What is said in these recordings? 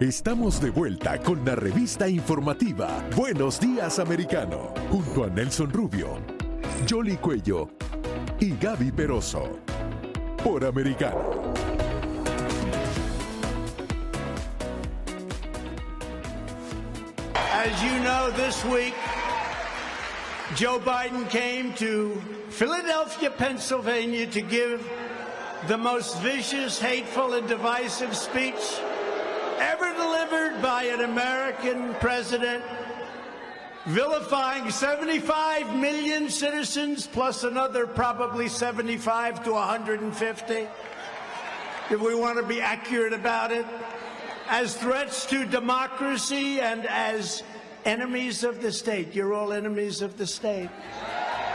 Estamos de vuelta con la revista informativa Buenos Días Americano, junto a Nelson Rubio, Jolly Cuello y Gaby Peroso, por Americano. As you know, this week, Joe Biden came to Philadelphia, Pennsylvania to give the most vicious, hateful, and divisive speech by an American president, vilifying 75 million citizens plus another probably 75 to 150, if we want to be accurate about it, as threats to democracy and as enemies of the state. You're all enemies of the state.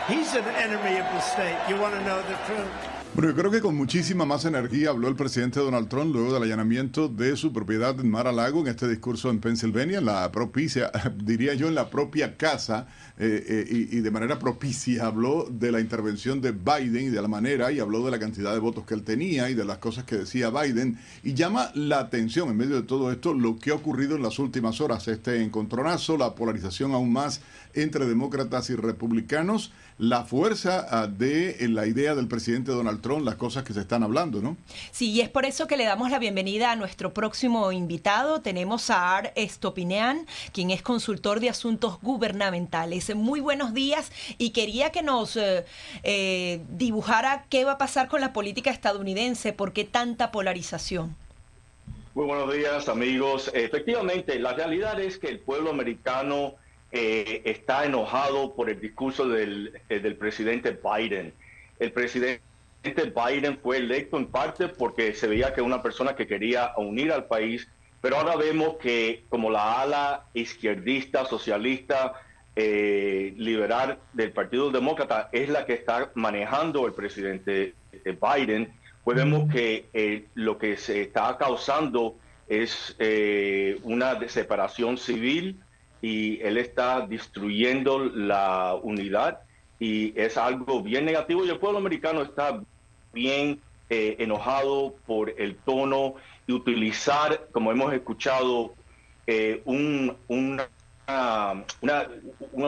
He's an enemy of the state. You want to know the truth. Bueno, yo creo que con muchísima más energía habló el presidente Donald Trump luego del allanamiento de su propiedad en Mar-a-Lago en este discurso en Pennsylvania, en la propicia, diría yo, en la propia casa eh, eh, y, y, de manera propicia habló de la intervención de Biden y de la manera y habló de la cantidad de votos que él tenía y de las cosas que decía Biden y llama la atención en medio de todo esto lo que ha ocurrido en las últimas horas, este encontronazo, la polarización aún más entre demócratas y republicanos, la fuerza ah, de la idea del presidente Donald Trump, las cosas que se están hablando, ¿no? Sí, y es por eso que le damos la bienvenida a nuestro próximo invitado. Tenemos a Ar Estopinean, quien es consultor de asuntos gubernamentales. Muy buenos días y quería que nos eh, eh, dibujara qué va a pasar con la política estadounidense, por qué tanta polarización. Muy buenos días, amigos. Efectivamente, la realidad es que el pueblo americano eh, está enojado por el discurso del, eh, del, presidente Biden. El presidente Biden fue electo en parte porque se veía que una persona que quería unir al país, pero ahora vemos que como la ala izquierdista, socialista, eh, liberal del Partido Demócrata es la que está manejando el presidente eh, Biden, pues vemos que eh, lo que se está causando es eh, una separación civil y él está destruyendo la unidad y es algo bien negativo y el pueblo americano está bien eh, enojado por el tono y utilizar, como hemos escuchado, eh, un, una, una, un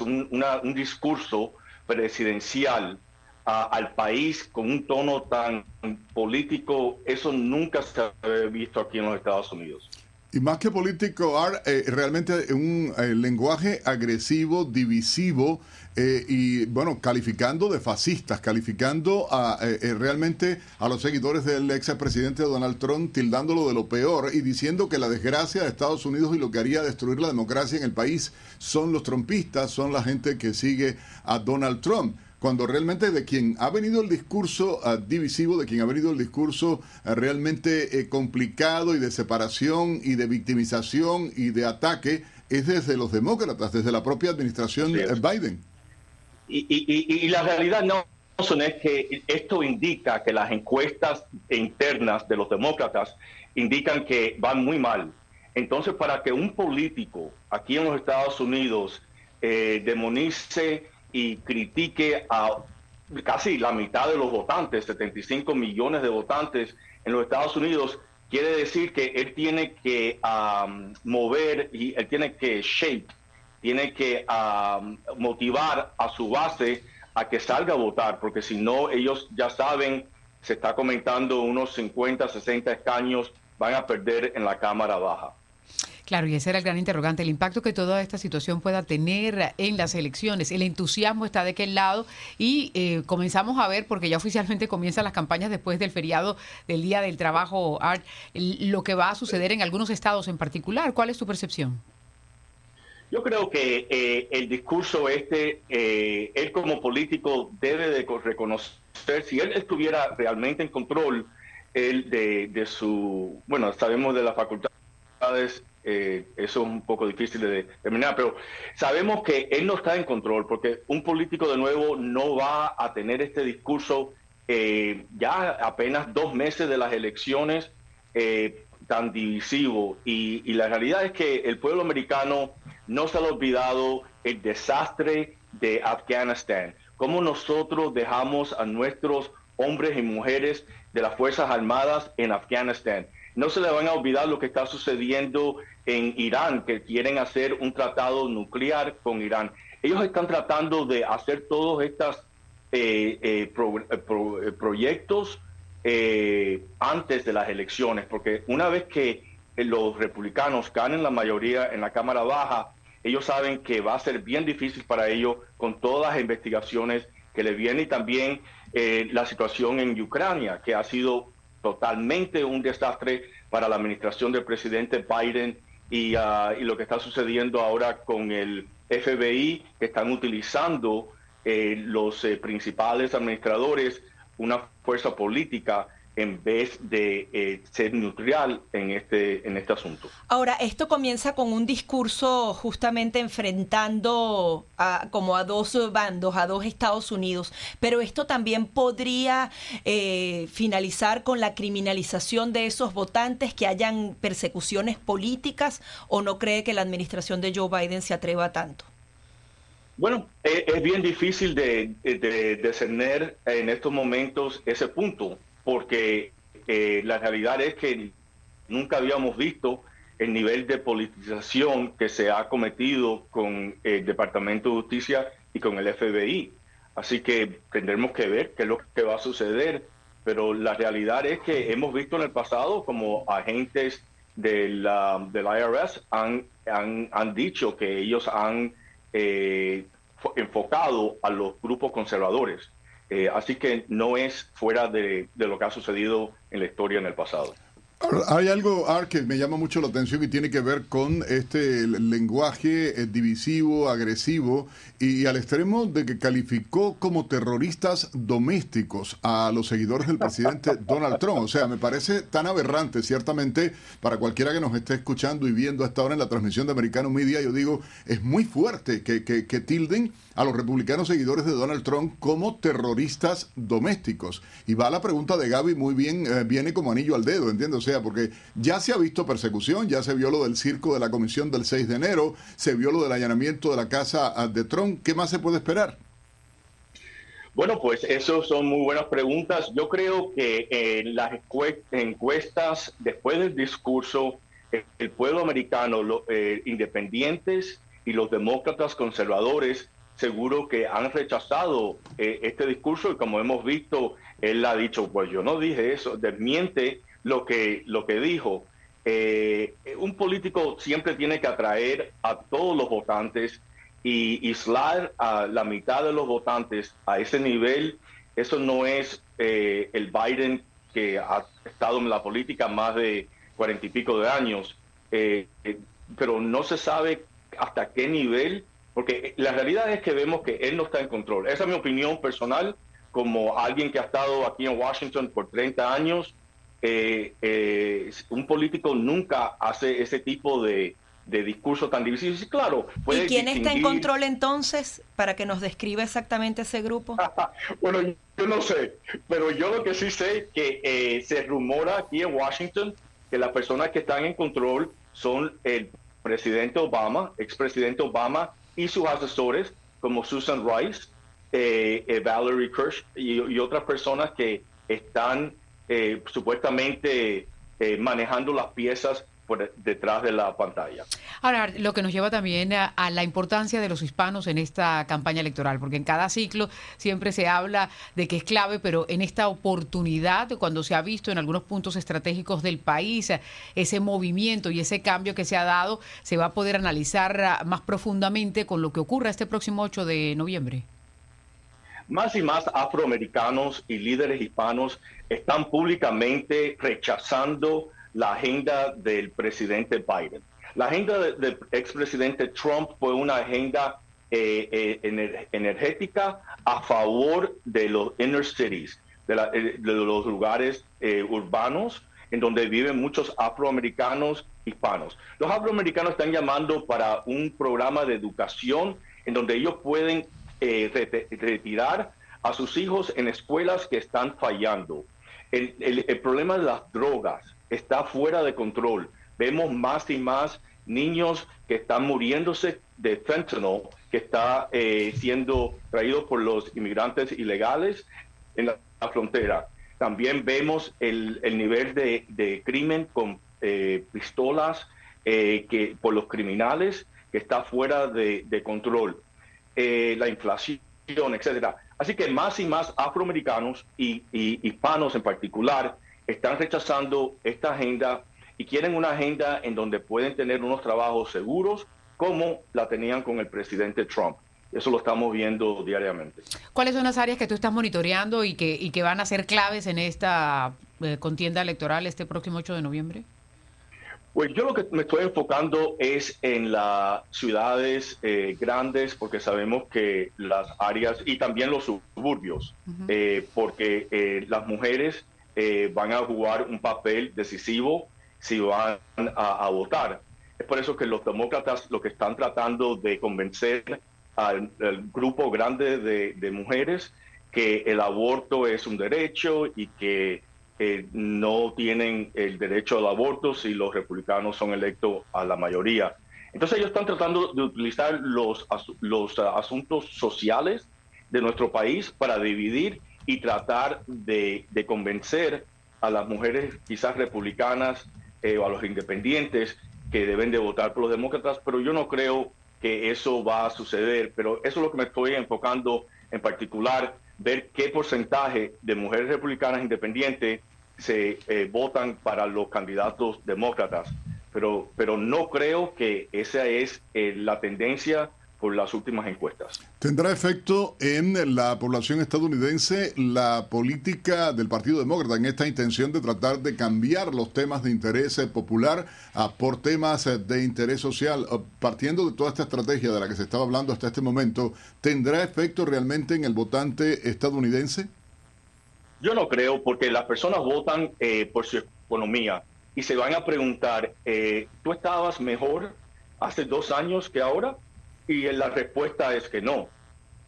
un, una, un discurso presidencial al país con un tono tan político, eso nunca se ha visto aquí en los Estados Unidos. Y más que político, eh, realmente un eh, lenguaje agresivo, divisivo eh, y, bueno, calificando de fascistas, calificando a, eh, realmente a los seguidores del ex presidente Donald Trump, tildándolo de lo peor y diciendo que la desgracia de Estados Unidos y lo que haría destruir la democracia en el país son los trumpistas, son la gente que sigue a Donald Trump cuando realmente de quien ha venido el discurso uh, divisivo, de quien ha venido el discurso uh, realmente eh, complicado y de separación y de victimización y de ataque, es desde los demócratas, desde la propia administración de Biden. Y, y, y, la realidad no es que esto indica que las encuestas internas de los demócratas indican que van muy mal. Entonces, para que un político aquí en los Estados Unidos eh, demonice y critique a casi la mitad de los votantes, 75 millones de votantes en los Estados Unidos, quiere decir que él tiene que um, mover y él tiene que shape, tiene que um, motivar a su base a que salga a votar, porque si no, ellos ya saben, se está comentando unos 50, 60 escaños van a perder en la Cámara Baja. Claro, y ese era el gran interrogante, el impacto que toda esta situación pueda tener en las elecciones. El entusiasmo está de qué lado y eh, comenzamos a ver, porque ya oficialmente comienzan las campañas después del feriado del Día del Trabajo, Art, lo que va a suceder en algunos estados en particular. ¿Cuál es tu percepción? Yo creo que eh, el discurso este, eh, él como político debe de reconocer, si él estuviera realmente en control él de, de su, bueno, sabemos de las facultades eh, eso es un poco difícil de determinar, pero sabemos que él no está en control porque un político de nuevo no va a tener este discurso eh, ya apenas dos meses de las elecciones eh, tan divisivo. Y, y, la realidad es que el pueblo americano no se ha olvidado el desastre de Afganistán, cómo nosotros dejamos a nuestros hombres y mujeres de las Fuerzas Armadas en Afganistán no se le van a olvidar lo que está sucediendo en Irán, que quieren hacer un tratado nuclear con Irán. Ellos están tratando de hacer todos estos eh, eh, eh, proyectos antes de las elecciones, porque una vez que los republicanos ganen la mayoría en la Cámara Baja, ellos saben que va a ser bien difícil para ellos con todas las investigaciones que le vienen y también la situación en Ucrania, que ha sido totalmente un desastre para la administración del presidente Biden Ah, y, lo que está sucediendo ahora con el FBI, que están utilizando eh, los eh, principales administradores una fuerza política en vez de eh, ser neutral en este, en este asunto. Ahora, esto comienza con un discurso justamente enfrentando a, como a dos bandos, a dos Estados Unidos, pero esto también podría eh, finalizar con la criminalización de esos votantes que hayan persecuciones políticas o no cree que la administración de Joe Biden se atreva tanto. Bueno, e, es, bien difícil de, de, de, en estos momentos ese punto porque eh, la realidad es que nunca habíamos visto el nivel de politización que se ha cometido con el Departamento de Justicia y con el FBI. Así que tendremos que ver qué es lo que va a suceder. Pero la realidad es que hemos visto en el pasado como agentes del, del IRS han, han, dicho que ellos han eh, enfocado a los grupos conservadores. Eh, así que no es fuera de, lo que ha sucedido en la historia en el pasado. Hay algo, que me llama mucho la atención y tiene que ver con este lenguaje eh, divisivo, agresivo y al extremo de que calificó como terroristas domésticos a los seguidores del presidente Donald Trump. O sea, me parece tan aberrante, ciertamente, para cualquiera que nos esté escuchando y viendo hasta ahora en la transmisión de Americano Media, yo digo, es muy fuerte que, que, que tilden a los republicanos seguidores de Donald Trump como terroristas domésticos. Y va la pregunta de Gaby muy bien, eh, viene como anillo al dedo, ¿entiendes? O sea, porque ya se ha visto persecución, ya se vio lo del circo de la comisión del 6 de enero, se vio lo del allanamiento de la casa ah, de Trump. ¿Qué más se puede esperar? Bueno, pues eso son muy buenas preguntas. Yo creo que en las encuestas, después del discurso, el pueblo americano, los eh, independientes y los demócratas conservadores seguro que han rechazado eh, este discurso y como hemos visto, él ha dicho, pues yo no dije eso, desmiente lo que, lo que dijo. Eh, un político siempre tiene que atraer a todos los votantes y aislar a la mitad de los votantes a ese nivel, eso no es eh, el Biden que ha estado en la política más de cuarenta y pico de años, pero no se sabe hasta qué nivel porque la realidad es que vemos que él no está en control. Esa es mi opinión personal como alguien que ha estado aquí en Washington por 30 años. Eh, eh, un político nunca hace ese tipo de, discurso tan difícil. claro, ¿Y quién está en control entonces para que nos describa exactamente ese grupo? bueno, yo no sé, pero yo lo que sí sé es que eh, se rumora aquí en Washington que las personas que están en control son el presidente Obama, expresidente Obama y sus asesores como Susan Rice, eh, eh, Valerie Kirsch y, otras personas que están eh, supuestamente manejando las piezas por detrás de la pantalla. Ahora, lo que nos lleva también a, la importancia de los hispanos en esta campaña electoral, porque en cada ciclo siempre se habla de que es clave, pero en esta oportunidad, cuando se ha visto en algunos puntos estratégicos del país ese movimiento y ese cambio que se ha dado, se va a poder analizar más profundamente con lo que ocurra este próximo 8 de noviembre. Más y más afroamericanos y líderes hispanos están públicamente rechazando la agenda del presidente Biden. La agenda del expresidente Trump fue una agenda eh, eh, energética a favor de los inner cities, de, eh, los lugares urbanos en donde viven muchos afroamericanos hispanos. Los afroamericanos están llamando para un programa de educación en donde ellos pueden retirar a sus hijos en escuelas que están fallando. el problema de las drogas, está fuera de control. Vemos más y más niños que están muriéndose de fentanyl que está eh, siendo traído por los inmigrantes ilegales en la, frontera. También vemos el, nivel de, crimen con eh, pistolas eh, que, por los criminales que está fuera de, control. Eh, la inflación, etcétera. Así que más y más afroamericanos y, hispanos en particular están rechazando esta agenda y quieren una agenda en donde pueden tener unos trabajos seguros como la tenían con el presidente Trump. Eso lo estamos viendo diariamente. ¿Cuáles son las áreas que tú estás monitoreando y que, y que van a ser claves en esta eh, contienda electoral este próximo 8 de noviembre? Pues yo lo que me estoy enfocando es en las ciudades eh, grandes, porque sabemos que las áreas y también los suburbios, eh, porque las mujeres van a jugar un papel decisivo si van a, votar. Es por eso que los demócratas lo que están tratando de convencer al, grupo grande de, mujeres que el aborto es un derecho y que no tienen el derecho al aborto si los republicanos son electos a la mayoría. Entonces ellos están tratando de utilizar los, los asuntos sociales de nuestro país para dividir y tratar de, convencer a las mujeres quizás republicanas eh, o a los independientes que deben de votar por los demócratas, pero yo no creo que eso va a suceder, pero eso es lo que me estoy enfocando en particular, ver qué porcentaje de mujeres republicanas independientes se eh, votan para los candidatos demócratas. Pero, pero no creo que esa es eh, la tendencia por las últimas encuestas. ¿Tendrá efecto en la población estadounidense la política del Partido Demócrata en esta intención de tratar de cambiar los temas de interés popular por temas de interés social? Partiendo de toda esta estrategia de la que se estaba hablando hasta este momento, ¿tendrá efecto realmente en el votante estadounidense? Yo no creo, porque las personas votan eh, por su economía y se van a preguntar, eh, ¿tú estabas mejor hace dos años que ahora? Y la respuesta es que no.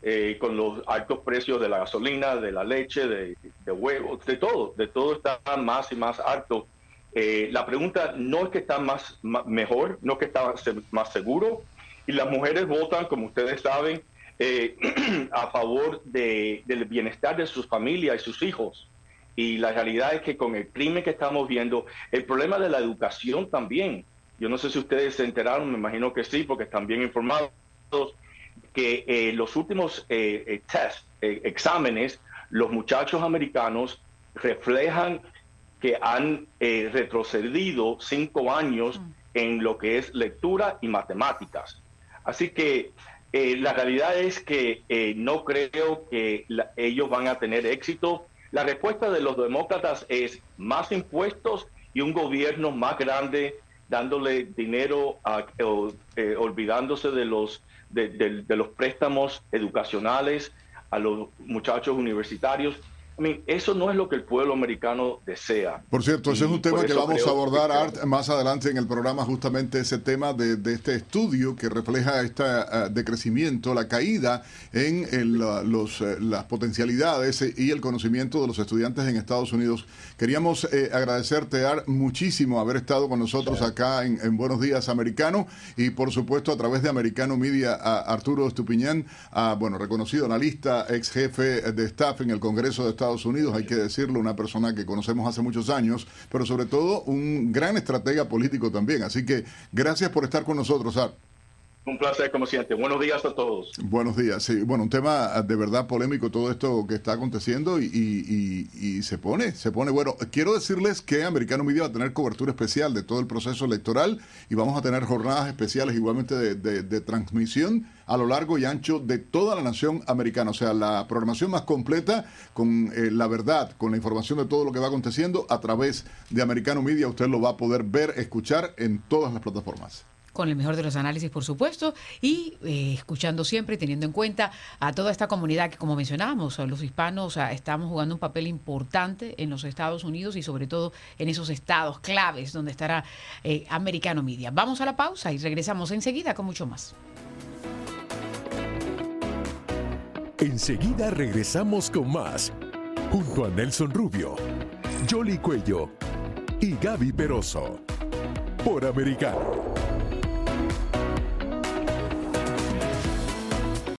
Eh, con los altos precios de la gasolina, de la leche, de, huevos, de todo, de todo está más y más alto. Eh, la pregunta no es que está más, mejor, no es que está más seguro. Y las mujeres votan, como ustedes saben, eh, a favor de, del bienestar de sus familias y sus hijos. Y la realidad es que con el crimen que estamos viendo, el problema de la educación también. Yo no sé si ustedes se enteraron, me imagino que sí, porque están bien informados que eh, los últimos eh, eh test, eh, exámenes, los muchachos americanos reflejan que han retrocedido cinco años mm. en lo que es lectura y matemáticas. Así que la realidad es que no creo que ellos van a tener éxito. La respuesta de los demócratas es más impuestos y un gobierno más grande dándole dinero, a, olvidándose de los de, los préstamos educacionales a los muchachos universitarios. Eso no es lo que el pueblo americano desea. Por cierto, ese es un tema que vamos a abordar Art, más adelante en el programa, justamente ese tema de, este estudio que refleja este decrecimiento, la caída en los, eh, las potencialidades y el conocimiento de los estudiantes en Estados Unidos. Queríamos eh, agradecerte, Art, muchísimo haber estado con nosotros acá en, en, Buenos Días Americano y por supuesto a través de Americano Media a Arturo Estupiñán, a, bueno, reconocido analista, ex jefe de staff en el Congreso de Estados Unidos, hay que decirlo, una persona que conocemos hace muchos años, pero sobre todo un gran estratega político también. Así que gracias por estar con nosotros. Un placer, como siempre. Buenos días a todos. Buenos días. Sí, bueno, un tema de verdad polémico todo esto que está aconteciendo y, se pone, se pone. Bueno, quiero decirles que Americano Media va a tener cobertura especial de todo el proceso electoral y vamos a tener jornadas especiales igualmente de, transmisión a lo largo y ancho de toda la nación americana. O sea, la programación más completa con eh, la verdad, con la información de todo lo que va aconteciendo a través de Americano Media. Usted lo va a poder ver, escuchar en todas las plataformas con el mejor de los análisis, por supuesto, y eh, escuchando siempre, teniendo en cuenta a toda esta comunidad que, como mencionábamos, los hispanos estamos jugando un papel importante en los Estados Unidos y sobre todo en esos estados claves donde estará eh, Americano Media. Vamos a la pausa y regresamos enseguida con mucho más. Enseguida regresamos con más, junto a Nelson Rubio, Jolly Cuello y Gaby Peroso, por Americano.